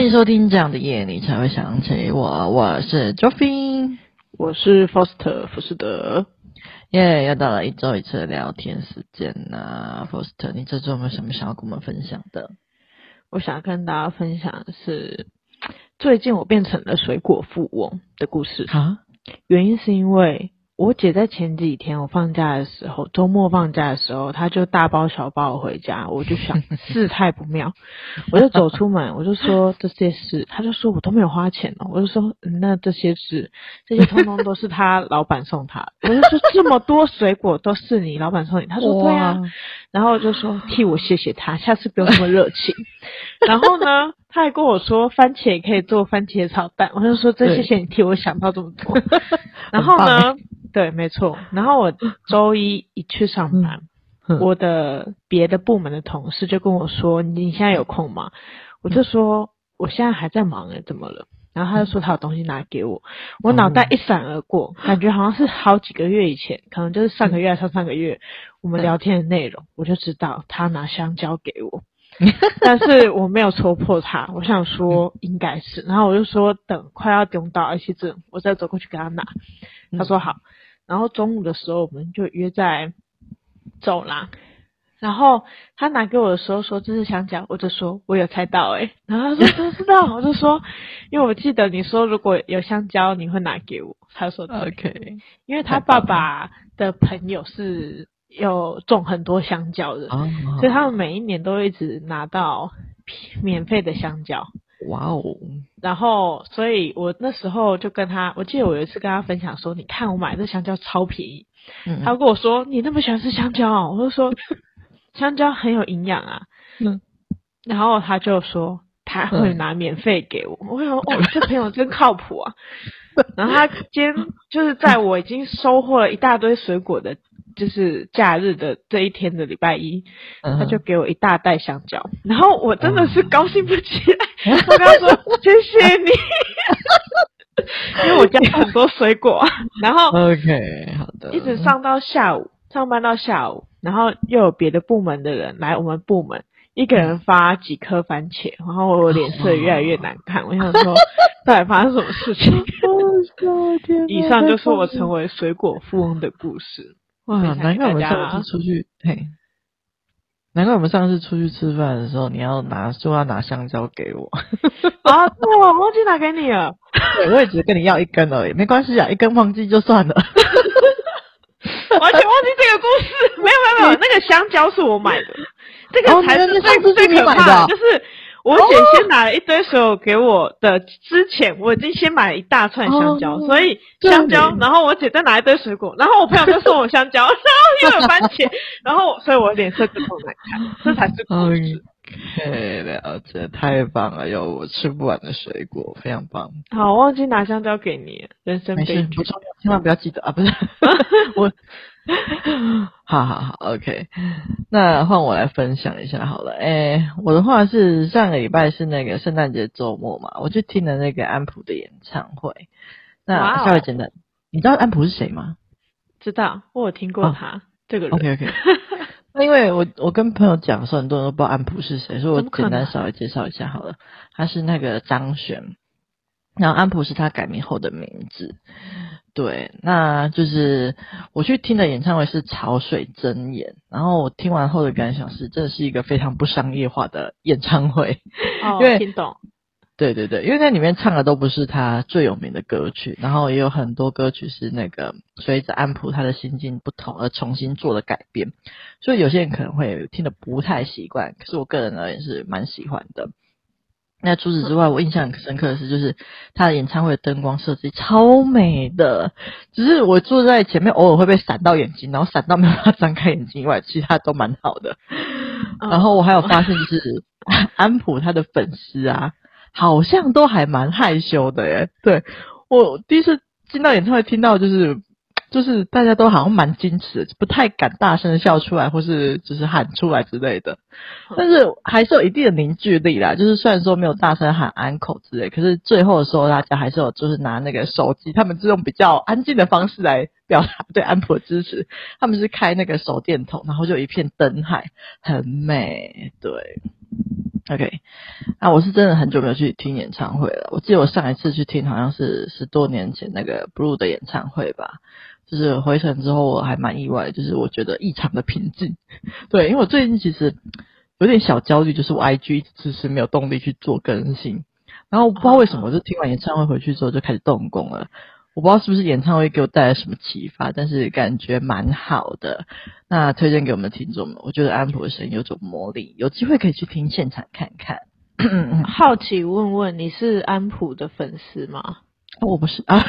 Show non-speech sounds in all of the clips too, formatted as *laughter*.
欢迎收听这样的夜，你才会想起我。我是 Joffy，我是 Foster 福士德。耶，又到了一周一次的聊天时间呐。Foster，你这周有没有什么想要跟我们分享的？我想跟大家分享的是，最近我变成了水果富翁的故事。哈，原因是因为。我姐在前几天我放假的时候，周末放假的时候，她就大包小包回家，我就想 *laughs* 事态不妙，我就走出门，我就说 *laughs* 这些事，她就说我都没有花钱哦，我就说那这些事，这些通通都是她 *laughs* 老板送她，我就说这么多水果都是你老板送你，她说对啊，然后就说替我谢谢他，下次不用那么热情，然后呢，她还跟我说番茄也可以做番茄炒蛋，我就说真谢谢你替我想到这么多，*laughs* 然后呢。对，没错。然后我周一一去上班，我的别的部门的同事就跟我说：“你现在有空吗？”我就说：“我现在还在忙诶，怎么了？”然后他就说：“他有东西拿给我。”我脑袋一闪而过，感觉好像是好几个月以前，可能就是上个月还是上上个月我们聊天的内容，我就知道他拿香蕉给我，*laughs* 但是我没有戳破他。我想说应该是，然后我就说等快要丢到而且这我再走过去给他拿。他说好。然后中午的时候，我们就约在走廊。然后他拿给我的时候说这是香蕉，我就说我有猜到哎。然后他说不知道，我就说因为我记得你说如果有香蕉你会拿给我。他说 OK，因为他爸爸的朋友是有种很多香蕉的，所以他们每一年都会一直拿到免费的香蕉。哇哦！然后，所以我那时候就跟他，我记得我有一次跟他分享说，你看我买的香蕉超便宜。嗯，他跟我说，你那么喜欢吃香蕉哦？我就说，*laughs* 香蕉很有营养啊。嗯，然后他就说他会拿免费给我。我想说，哦，这朋友真靠谱啊。然后他今天就是在我已经收获了一大堆水果的。就是假日的这一天的礼拜一，他就给我一大袋香蕉，然后我真的是高兴不起来。*laughs* 我跟他说谢谢你，*laughs* 因为我家很多水果。然后 *laughs* OK 好的，一直上到下午，上班到下午，然后又有别的部门的人来我们部门，一个人发几颗番茄，然后我脸色越来越难看。我想说，到底发生什么事情？以上就是我成为水果富翁的故事。哇，难怪我们上次出去，嘿，难怪我们上次出去吃饭的时候，你要拿说要拿香蕉给我 *laughs* 啊，我忘记拿给你了。对，我也只是跟你要一根而已，没关系啊，一根忘记就算了。*laughs* 完全忘记这个故事，没有没有没有，那个香蕉是我买的，这个才是最最可怕的，就是。我姐先拿了一堆水果给我的之前，我已经先买了一大串香蕉，哦、所以香蕉，然后我姐再拿一堆水果，然后我朋友就送我香蕉，然后又有番茄，然后所以我脸色就很难看，这才是故事。OK，了解，太棒了，有我吃不完的水果，非常棒。好，我忘记拿香蕉给你，人生悲剧，不重要，千万不要记得啊！不是 *laughs* 我。*laughs* 好好好，OK，那换我来分享一下好了。诶，我的话是上个礼拜是那个圣诞节周末嘛，我去听了那个安普的演唱会。那稍微简单，Wow. 你知道安普是谁吗？知道，我有听过他、哦、这个人。OK OK，*laughs* 那因为我我跟朋友讲说，很多人都不知道安普是谁，所以我简单稍微介绍一下好了。他是那个张悬，然后安普是他改名后的名字。对，那就是我去听的演唱会是潮水真言，然后我听完后的感想是，这是一个非常不商业化的演唱会。哦，*laughs* 因为听懂。对对对，因为在里面唱的都不是他最有名的歌曲，然后也有很多歌曲是那个随着安普他的心境不同而重新做的改编，所以有些人可能会听得不太习惯，可是我个人而言是蛮喜欢的。那除此之外，*laughs* 我印象很深刻的是，就是他的演唱会的灯光设计超美的，只是我坐在前面偶尔会被闪到眼睛，然后闪到没有办法张开眼睛以外，其他都蛮好的。然后我还有发现，就是 *laughs* 安普他的粉丝啊，好像都还蛮害羞的耶。对，我第一次进到演唱会，听到就是。就是大家都好像蛮矜持的，不太敢大声笑出来，或是就是喊出来之类的。但是还是有一定的凝聚力啦。就是虽然说没有大声喊安可之类，可是最后的时候大家还是有就是拿那个手机，他们是用比较安静的方式来表达对安普的支持。他们是开那个手电筒，然后就一片灯海，很美。对，OK，啊，我是真的很久没有去听演唱会了。我记得我上一次去听好像是十多年前那个 Blue 的演唱会吧。就是回程之后我还蛮意外，就是我觉得异常的平静。对，因为我最近其实有点小焦虑，就是我 IG 一直是没有动力去做更新。然后我不知道为什么，就听完演唱会回去之后就开始动工了。我不知道是不是演唱会给我带来什么启发，但是感觉蛮好的。那推荐给我们的听众们，我觉得安普的声音有种魔力，有机会可以去听现场看看。好奇问问，你是安普的粉丝吗？我不是啊，*laughs*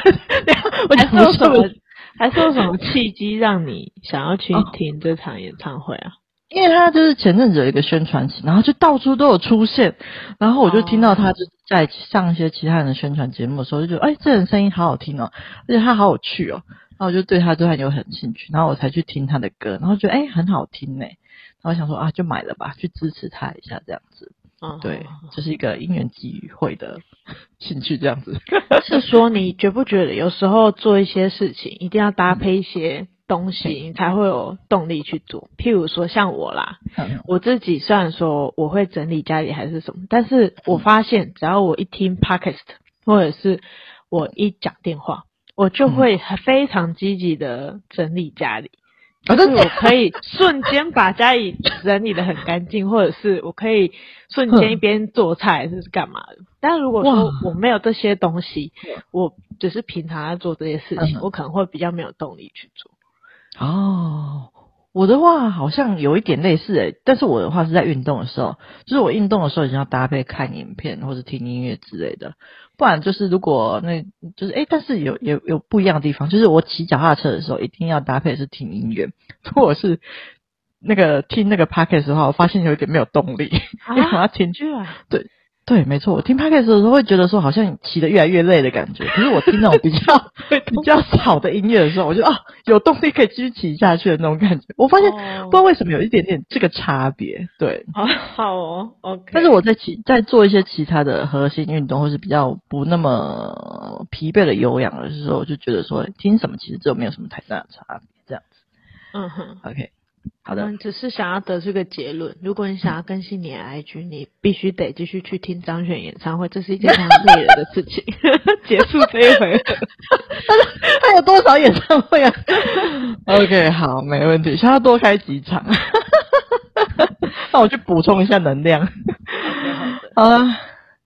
我还是有什么，还是有什么契机让你想要去听这场演唱会啊？因为他就是前阵子有一个宣传期，然后就到处都有出现，然后我就听到他就在上一些其他人的宣传节目的时候，就觉得哎，这人声音好好听哦，而且他好有趣哦，然后我就对他就很有很兴趣，然后我才去听他的歌，然后觉得哎很好听呢，然后我想说啊就买了吧，去支持他一下这样子，嗯，对，这是一个因缘际会的兴趣这样子。*laughs* 是说你觉不觉得有时候做一些事情一定要搭配一些？东西你才会有动力去做，譬如说像我啦，我自己虽然说我会整理家里还是什么，但是我发现只要我一听 podcast 或者是我一讲电话，我就会非常积极的整理家里，就是我可以瞬间把家里整理的很干净，*laughs* 或者是我可以瞬间一边做菜还是干嘛的。但如果说我没有这些东西，我只是平常在做这些事情，我可能会比较没有动力去做。哦，我的话好像有一点类似诶，但是我的话是在运动的时候，就是我运动的时候一定要搭配看影片或者听音乐之类的，不然就是如果那就是诶，但是有有有不一样的地方，就是我骑脚踏车的时候一定要搭配是听音乐，如果是那个听那个 podcast 的话，我发现有一点没有动力，因为 *laughs* 我要听剧啊，对。对，没错，我听 podcast 的时候会觉得说好像骑得越来越累的感觉。可是我听那种比较 *laughs* 比较吵的音乐的时候，我就啊有动力可以继续骑下去的那种感觉。我发现、oh. 不知道为什么有一点点这个差别。对，好 *laughs* 好哦，OK。但是我在骑在做一些其他的核心运动，或是比较不那么疲惫的有氧的时候，我就觉得说听什么其实就没有什么太大的差别。这样子，嗯哼，OK。好的，只是想要得出个结论。如果你想要更新你的 IG，*laughs* 你必须得继续去听张悬演唱会，这是一件非常累人的事情。*laughs* 结束这一回合，他他有多少演唱会啊？OK，好，没问题。想要多开几场，*laughs* 那我去补充一下能量。好了，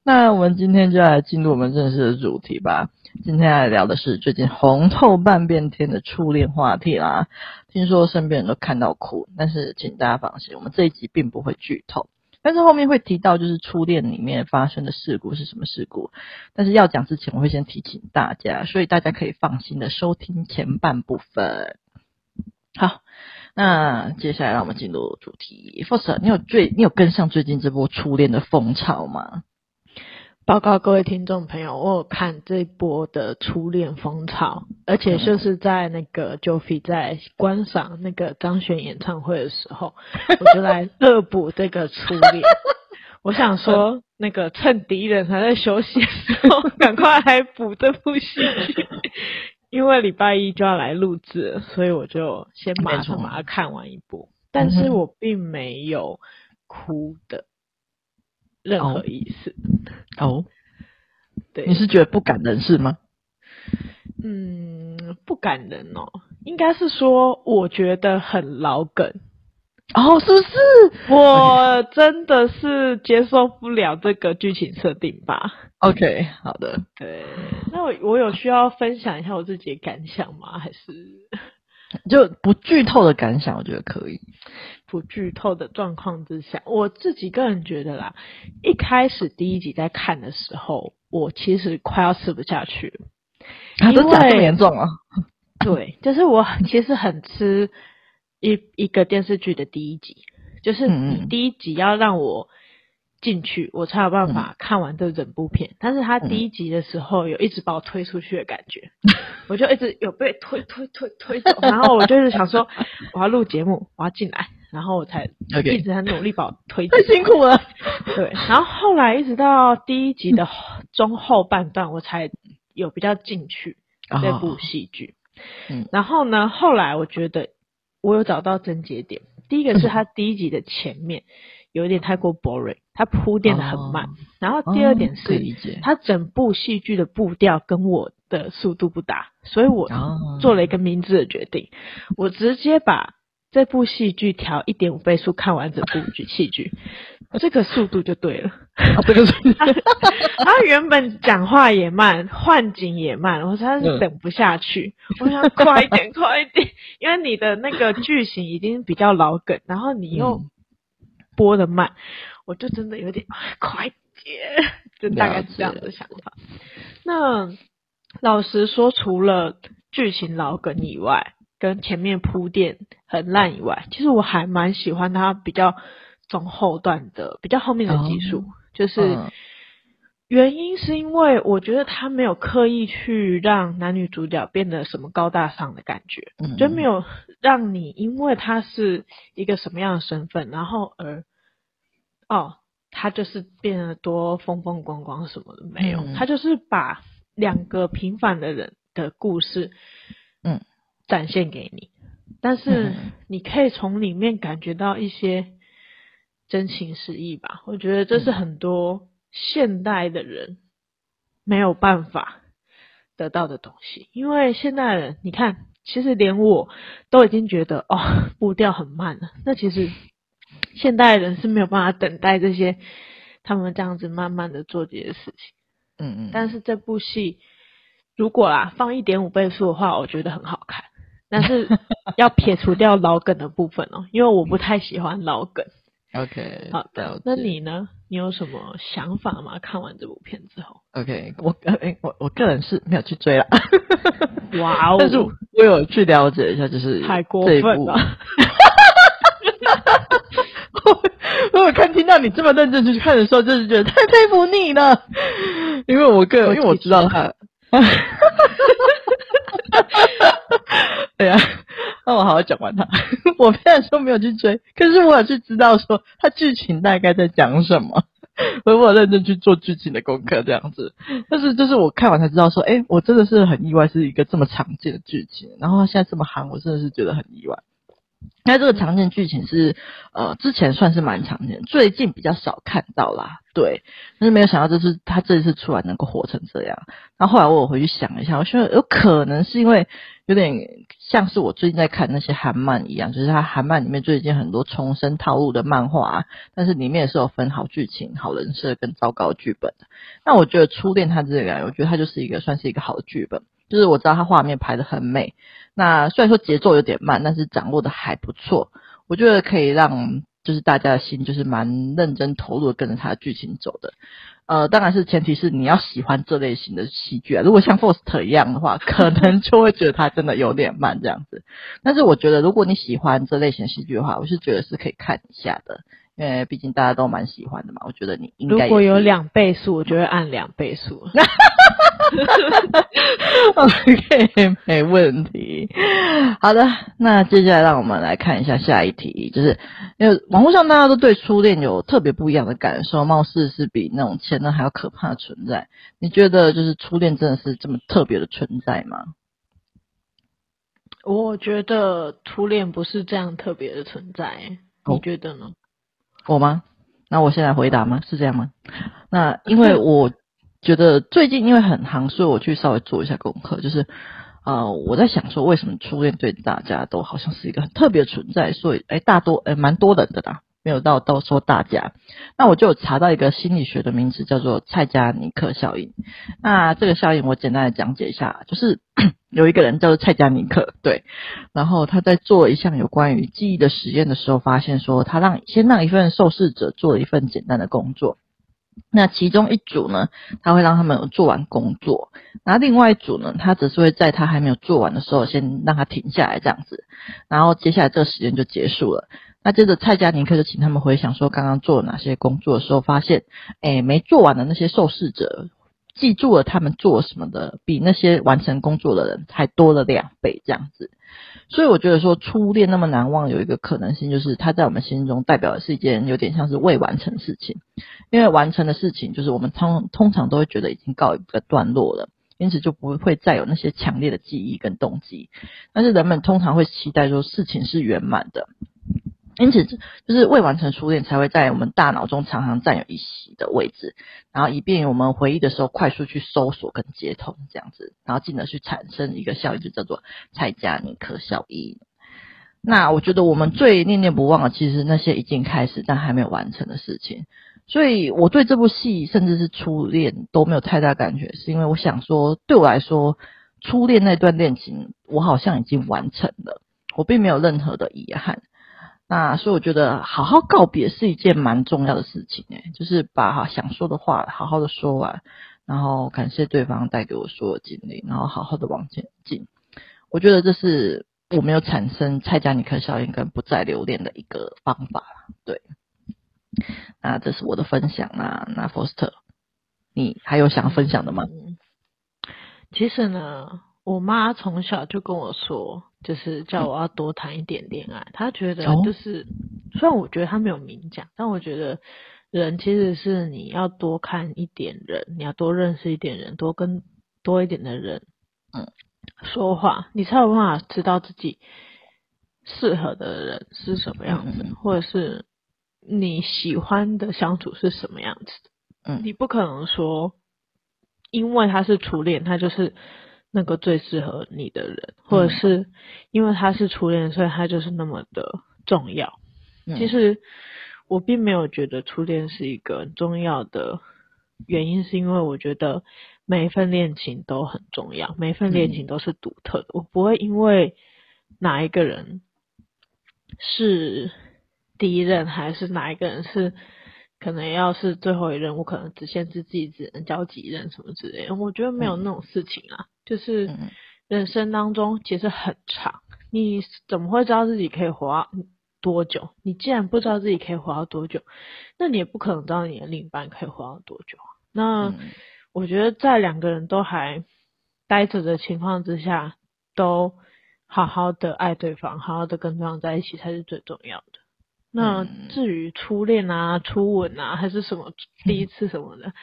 那我们今天就来进入我们正式的主题吧。今天来聊的是最近红透半边天的初恋话题啦。听说身边人都看到哭，但是请大家放心，我们这一集并不会剧透。但是后面会提到就是初恋里面发生的事故是什么事故。但是要讲之前，我会先提醒大家，所以大家可以放心的收听前半部分。好，那接下来让我们进入主题。Foster，你有最你有跟上最近这波初恋的风潮吗？报告各位听众朋友，我有看这一波的初恋风潮，而且就是在那个 Joffy 在观赏那个张悬演唱会的时候，我就来恶补这个初恋。*laughs* 我想说，那个趁敌人还在休息的时候，*laughs* 赶快来补这部戏剧，因为礼拜一就要来录制，所以我就先马上把它看完一部。但是我并没有哭的。任何意思哦，oh. Oh. 对，你是觉得不感人是吗？嗯，不感人哦，应该是说我觉得很老梗哦，oh, 是不是？我真的是接受不了这个剧情设定吧？OK，好的，对，那我我有需要分享一下我自己的感想吗？还是就不剧透的感想？我觉得可以。不剧透的状况之下，我自己个人觉得啦，一开始第一集在看的时候，我其实快要吃不下去了。啊，都讲这么严重啊？*laughs* 对，就是我其实很吃一一个电视剧的第一集，就是你第一集要让我进去，我才有办法看完这整部片。但是他第一集的时候，有一直把我推出去的感觉，我就一直有被推推推推走，然后我就是想说，我要录节目，我要进来。然后我才一直很努力把我推进，太辛苦了。*laughs* 对，然后后来一直到第一集的中后半段，我才有比较进去这部戏剧。嗯，然后呢，后来我觉得我有找到症结点。第一个是他第一集的前面有点太过 boring，它铺垫的很慢。哦、然后第二点是，它整部戏剧的步调跟我的速度不搭，所以我做了一个明智的决定，哦、我直接把这部戏剧调一点五倍速看完整部剧戏剧，这个速度就对了。啊、这个速度，*laughs* 他原本讲话也慢，换景也慢，我实在是等不下去，嗯、我想快一点，快一点，因为你的那个剧情已经比较老梗，然后你又。嗯播的慢，我就真的有点快点，就大概是这样的想法。那老实说，除了剧情老梗以外，跟前面铺垫很烂以外，其实我还蛮喜欢他比较中后段的，比较后面的集数。嗯、就是、嗯、原因是因为我觉得他没有刻意去让男女主角变得什么高大上的感觉，嗯、就没有让你因为他是一个什么样的身份，然后而哦，他就是变得多风风光光什么的没有，嗯、他就是把两个平凡的人的故事，嗯，展现给你，但是你可以从里面感觉到一些真情实意吧。我觉得这是很多现代的人没有办法得到的东西，因为现代人，你看，其实连我都已经觉得哦，步调很慢了，那其实。现代人是没有办法等待这些，他们这样子慢慢的做这些事情。嗯嗯。但是这部戏如果啦放一点五倍速的话，我觉得很好看。但是要撇除掉老梗的部分哦，因为我不太喜欢老梗。OK。好的，那你呢？你有什么想法吗？看完这部片之后？OK，我诶我我个人是没有去追了。哇哦！*laughs* 但是我有去了解一下，就是太过分了。*laughs* 我有看听到你这么认真去看的时候，就是觉得太佩服你了。因为我个人，因为我知道他。对 *laughs* 呀，那我好好讲完它。*laughs* 我虽然说没有去追，可是我也是知道说它剧情大概在讲什么，所以我有认真去做剧情的功课这样子。但是就是我看完才知道说，哎，我真的是很意外，是一个这么常见的剧情。然后它现在这么夯，我真的是觉得很意外。那这个常见剧情是，呃，之前算是蛮常见，最近比较少看到啦。对，但是没有想到这次他这次出来能够火成这样。那后来我回去想一下，我觉得有可能是因为有点像是我最近在看那些韩漫一样，就是他韩漫里面最近很多重生套路的漫画，但是里面也是有分好剧情、好人设跟糟糕剧本的。那我觉得初恋他这个，我觉得他就是一个算是一个好的剧本。就是我知道他画面拍得很美，那虽然说节奏有点慢，但是掌握的还不错。我觉得可以让就是大家的心就是蛮认真投入的跟着他的剧情走的。呃，当然是前提是你要喜欢这类型的戏剧啊。如果像 Faust 一样的话，可能就会觉得他真的有点慢这样子。但是我觉得如果你喜欢这类型戏剧的话，我是觉得是可以看一下的。因为毕竟大家都蛮喜欢的嘛，我觉得你应该如果有两倍速，我就会按两倍速。*laughs* OK，*laughs* 没问题。好的，那接下来让我们来看一下下一题，就是因为网络上大家都对初恋有特别不一样的感受，貌似是比那种前任还要可怕的存在。你觉得就是初恋真的是这么特别的存在吗？我觉得初恋不是这样特别的存在，你觉得呢？我吗？那我先来回答吗？是这样吗？那因为我觉得最近因为很夯，所以我去稍微做一下功课，就是啊，我在想说为什么初恋对大家都好像是一个很特别存在，所以诶大多诶蛮多人的啦。没有到到说大家，那我就查到一个心理学的名词叫做蔡加尼克效应。那这个效应我简单的讲解一下，就是 *clears throat* 有一个人叫做蔡加尼克，对，然后他在做一项有关于记忆的实验的时候，发现说他让先让一份受试者做一份简单的工作，那其中一组呢，他会让他们做完工作，那另外一组呢，他只是会在他还没有做完的时候，先让他停下来这样子，然后接下来这个实验就结束了。那接着蔡加尼克就请他们回想说刚刚做了哪些工作的时候，发现，诶，没做完的那些受试者记住了他们做什么的，比那些完成工作的人还多了两倍这样子。所以我觉得说初恋那么难忘，有一个可能性就是它在我们心中代表的是一件有点像是未完成的事情，因为完成的事情就是我们通通常都会觉得已经告一个段落了，因此就不会再有那些强烈的记忆跟动机。但是人们通常会期待说事情是圆满的。因此，就是未完成初恋才会在我们大脑中常常占有一席的位置，然后以便于我们回忆的时候快速去搜索跟接通这样子，然后进而去产生一个效应，就叫做蔡加尼克效应。那我觉得我们最念念不忘的，其实那些已经开始但还没有完成的事情。所以我对这部戏甚至是初恋都没有太大感觉，是因为我想说，对我来说，初恋那段恋情我好像已经完成了，我并没有任何的遗憾。那所以我觉得好好告别是一件蛮重要的事情诶，就是把想说的话好好的说完，然后感谢对方带给我所有经历，然后好好的往前进。我觉得这是我没有产生蔡加尼克效应跟不再留恋的一个方法。对，那这是我的分享啦。那 Foster，你还有想分享的吗？其实呢。我妈从小就跟我说，就是叫我要多谈一点恋爱。他觉得就是，虽然我觉得他没有明讲，但我觉得人其实是你要多看一点人，你要多认识一点人，多跟多一点的人，嗯，说话，你才有办法知道自己适合的人是什么样子，或者是你喜欢的相处是什么样子的。嗯，你不可能说，因为他是初恋，他就是。那个最适合你的人，或者是因为他是初恋，所以他就是那么的重要。嗯。其实我并没有觉得初恋是一个很重要的原因，是因为我觉得每一份恋情都很重要，每一份恋情都是独特的。嗯。我不会因为哪一个人是第一任，还是哪一个人是。可能要是最后一任，我可能只限制自己只能交几任什么之类的。我觉得没有那种事情啊，嗯、就是人生当中其实很长，你怎么会知道自己可以活多久？你既然不知道自己可以活到多久，那你也不可能知道你的另一半可以活到多久。那我觉得在两个人都还待着的情况之下，都好好的爱对方，好好的跟对方在一起才是最重要的。那至于初恋啊、初吻啊，还是什么第一次什么的，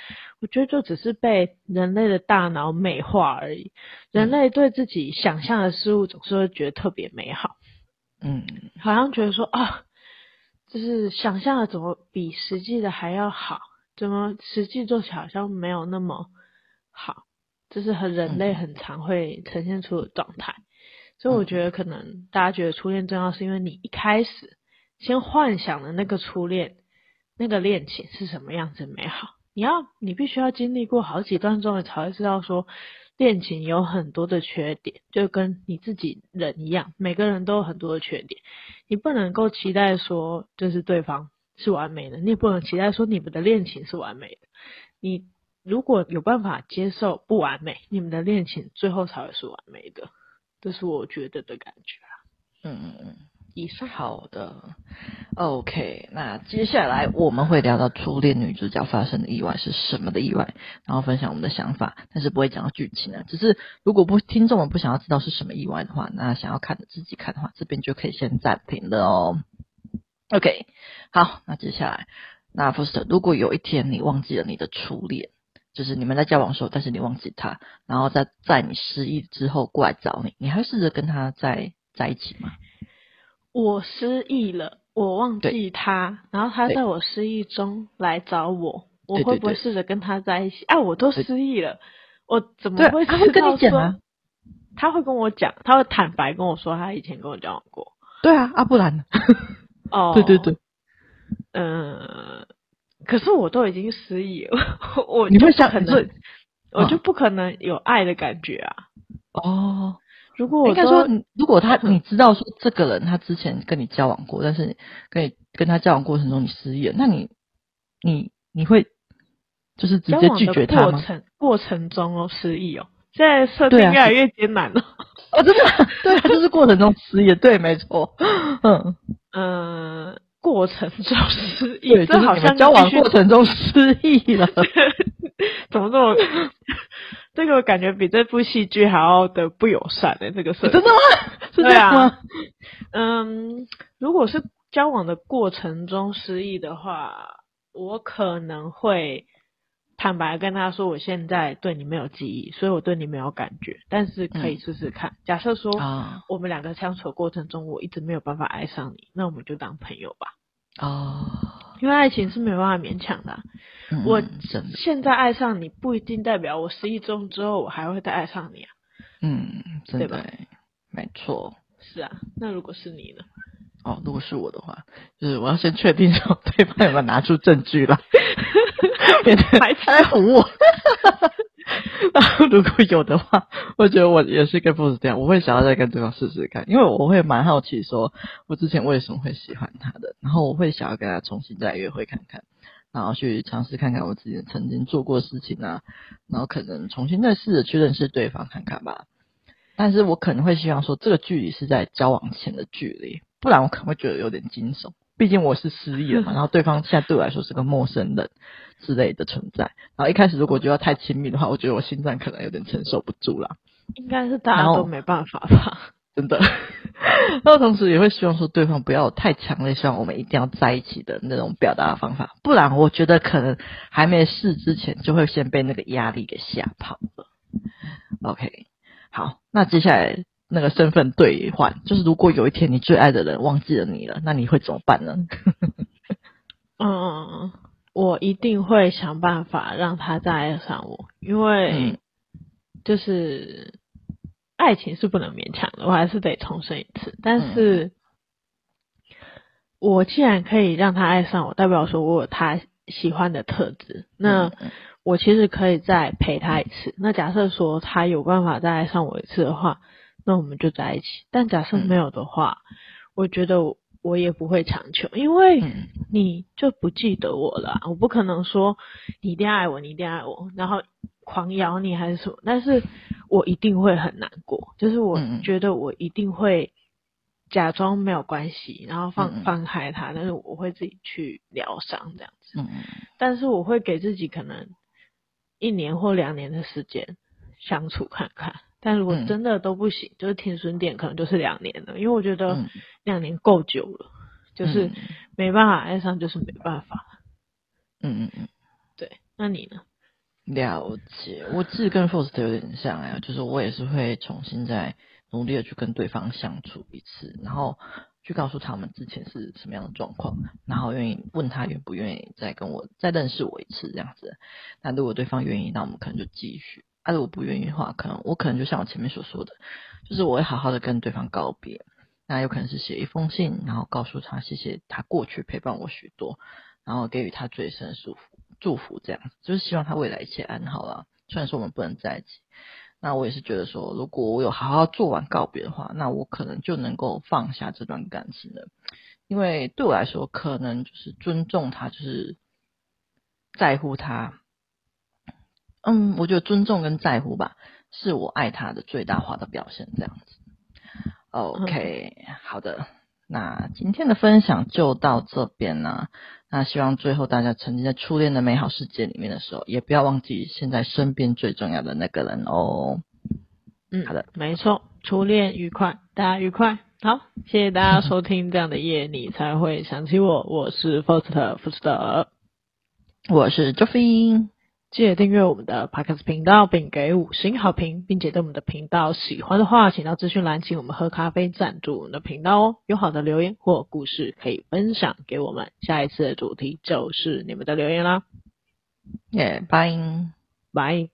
我觉得就只是被人类的大脑美化而已。人类对自己想象的事物总是会觉得特别美好，嗯，好像觉得说啊，就是想象的怎么比实际的还要好，怎么实际做起来好像没有那么好，这是和人类很常会呈现出的状态。所以我觉得可能大家觉得初恋重要，是因为你一开始。先幻想的那个初恋，那个恋情是什么样子美好？你要，你必须要经历过好几段之后，才会知道说，恋情有很多的缺点，就跟你自己人一样，每个人都有很多的缺点。你不能够期待说，就是对方是完美的，你也不能期待说你们的恋情是完美的。你如果有办法接受不完美，你们的恋情最后才会是完美的。这是我觉得的感觉啊。嗯嗯嗯。也是好的，OK，那接下来我们会聊到初恋女主角发生的意外是什么的意外，然后分享我们的想法，但是不会讲到剧情啊。只是如果不听众们不想要知道是什么意外的话，那想要看的自己看的话，这边就可以先暂停了哦。OK，好，那接下来，那 Foster，如果有一天你忘记了你的初恋，就是你们在交往的时候，但是你忘记他，然后在在你失忆之后过来找你，你还试着跟他在在一起吗？我失忆了，我忘记他，然后他在我失忆中来找我，我会不会试着跟他在一起？啊，我都失忆了，我怎么会知道？他会跟你讲啊？他会跟我讲，他会坦白跟我说，他以前跟我交往过。对啊，啊不然呢？*laughs* 哦，对对对，嗯，可是我都已经失忆了，*laughs* 我你会想很多，我就不可能有爱的感觉啊。哦。如果我应该说，如果他你知道说这个人他之前跟你交往过，但是跟你跟他交往过程中你失忆，那你你你会就是直接拒绝他吗？过程过程中哦失忆哦，现在设定越来越艰难了。*laughs* 哦，真的？对啊，*laughs* 就是过程中失忆，对，没错。嗯嗯，过程中失忆，这好像交往过程中失忆了，*laughs* 怎么这么？这个感觉比这部戏剧还要的不友善的、欸、这个设定。真的吗？*laughs* 是这样吗？啊、嗯，如果是交往的过程中失忆的话，我可能会坦白跟他说，我现在对你没有记忆，所以我对你没有感觉，但是可以试试看。嗯、假设说，啊，我们两个相处的过程中，我一直没有办法爱上你，那我们就当朋友吧。哦，因为爱情是没有办法勉强的、啊。嗯、我现在爱上你，不一定代表我失忆中之后我还会再爱上你啊。嗯，真的，对吧？没错。是啊，那如果是你呢？哦，如果是我的话，就是我要先确定说对方有没有拿出证据 *laughs* *laughs* 来，别还在唬我。*laughs* 然后如果有的话，我觉得我也是跟 Fox 这样，我会想要再跟对方试试看，因为我会蛮好奇，说我之前为什么会喜欢他的，然后我会想要跟他重新再约会看看，然后去尝试看看我自己曾经做过事情啊，然后可能重新再试着去认识对方看看吧。但是我可能会希望说，这个距离是在交往前的距离。不然我可能会觉得有点惊悚，毕竟我是失忆了嘛，*laughs* 然后对方现在对我来说是个陌生人之类的存在，然后一开始如果觉得太亲密的话，我觉得我心脏可能有点承受不住啦。应该是大家都没办法吧？真的。*laughs* 然后同时也会希望说对方不要有太强烈，希望我们一定要在一起的那种表达的方法，不然我觉得可能还没试之前就会先被那个压力给吓跑了。OK，好，那接下来。那个身份兑换，就是如果有一天你最爱的人忘记了你了，那你会怎么办呢？*laughs* 嗯，我一定会想办法让他再爱上我，因为就是爱情是不能勉强的，我还是得重生一次。但是，我既然可以让他爱上我，代表说我有他喜欢的特质，那我其实可以再陪他一次。那假设说他有办法再爱上我一次的话。那我们就在一起，但假设没有的话，嗯、我觉得我也不会强求，因为你就不记得我了，我不可能说你一定要爱我，你一定要爱我，然后狂咬你还是什么，但是我一定会很难过，就是我觉得我一定会假装没有关系，然后放放开他，但是我会自己去疗伤这样子，嗯，但是我会给自己可能一年或两年的时间相处看看。但如果真的都不行，嗯、就是停损点可能就是两年了，因为我觉得两年够久了，嗯、就是没办法爱上，就是没办法。嗯嗯嗯，对，那你呢？了解，我自己跟 forst 有点像哎，就是我也是会重新再努力的去跟对方相处一次，然后去告诉他们之前是什么样的状况，然后愿意问他愿不愿意再跟我再认识我一次这样子。那如果对方愿意，那我们可能就继续。啊，如果不愿意的话，可能我可能就像我前面所说的，就是我会好好的跟对方告别。那有可能是写一封信，然后告诉他谢谢他过去陪伴我许多，然后给予他最深的祝福，祝福这样子，就是希望他未来一切安好啦。虽然说我们不能在一起，那我也是觉得说，如果我有好好做完告别的话，那我可能就能够放下这段感情了。因为对我来说，可能就是尊重他，就是在乎他。嗯，我觉得尊重跟在乎吧，是我爱他的最大化的表现。这样子，OK，好的，那今天的分享就到这边啦。那希望最后大家沉浸在初恋的美好世界里面的时候，也不要忘记现在身边最重要的那个人哦。嗯，好的，没错，初恋愉快，大家愉快。好，谢谢大家收听这样的夜，你才会想起我。我是 Faust 福斯特，我是 Joffrey。记得订阅我们的 Podcast 频道，并给五星好评，并且对我们的频道喜欢的话，请到资讯栏请我们喝咖啡赞助我们的频道哦。有好的留言或故事可以分享给我们，下一次的主题就是你们的留言啦。耶，拜拜。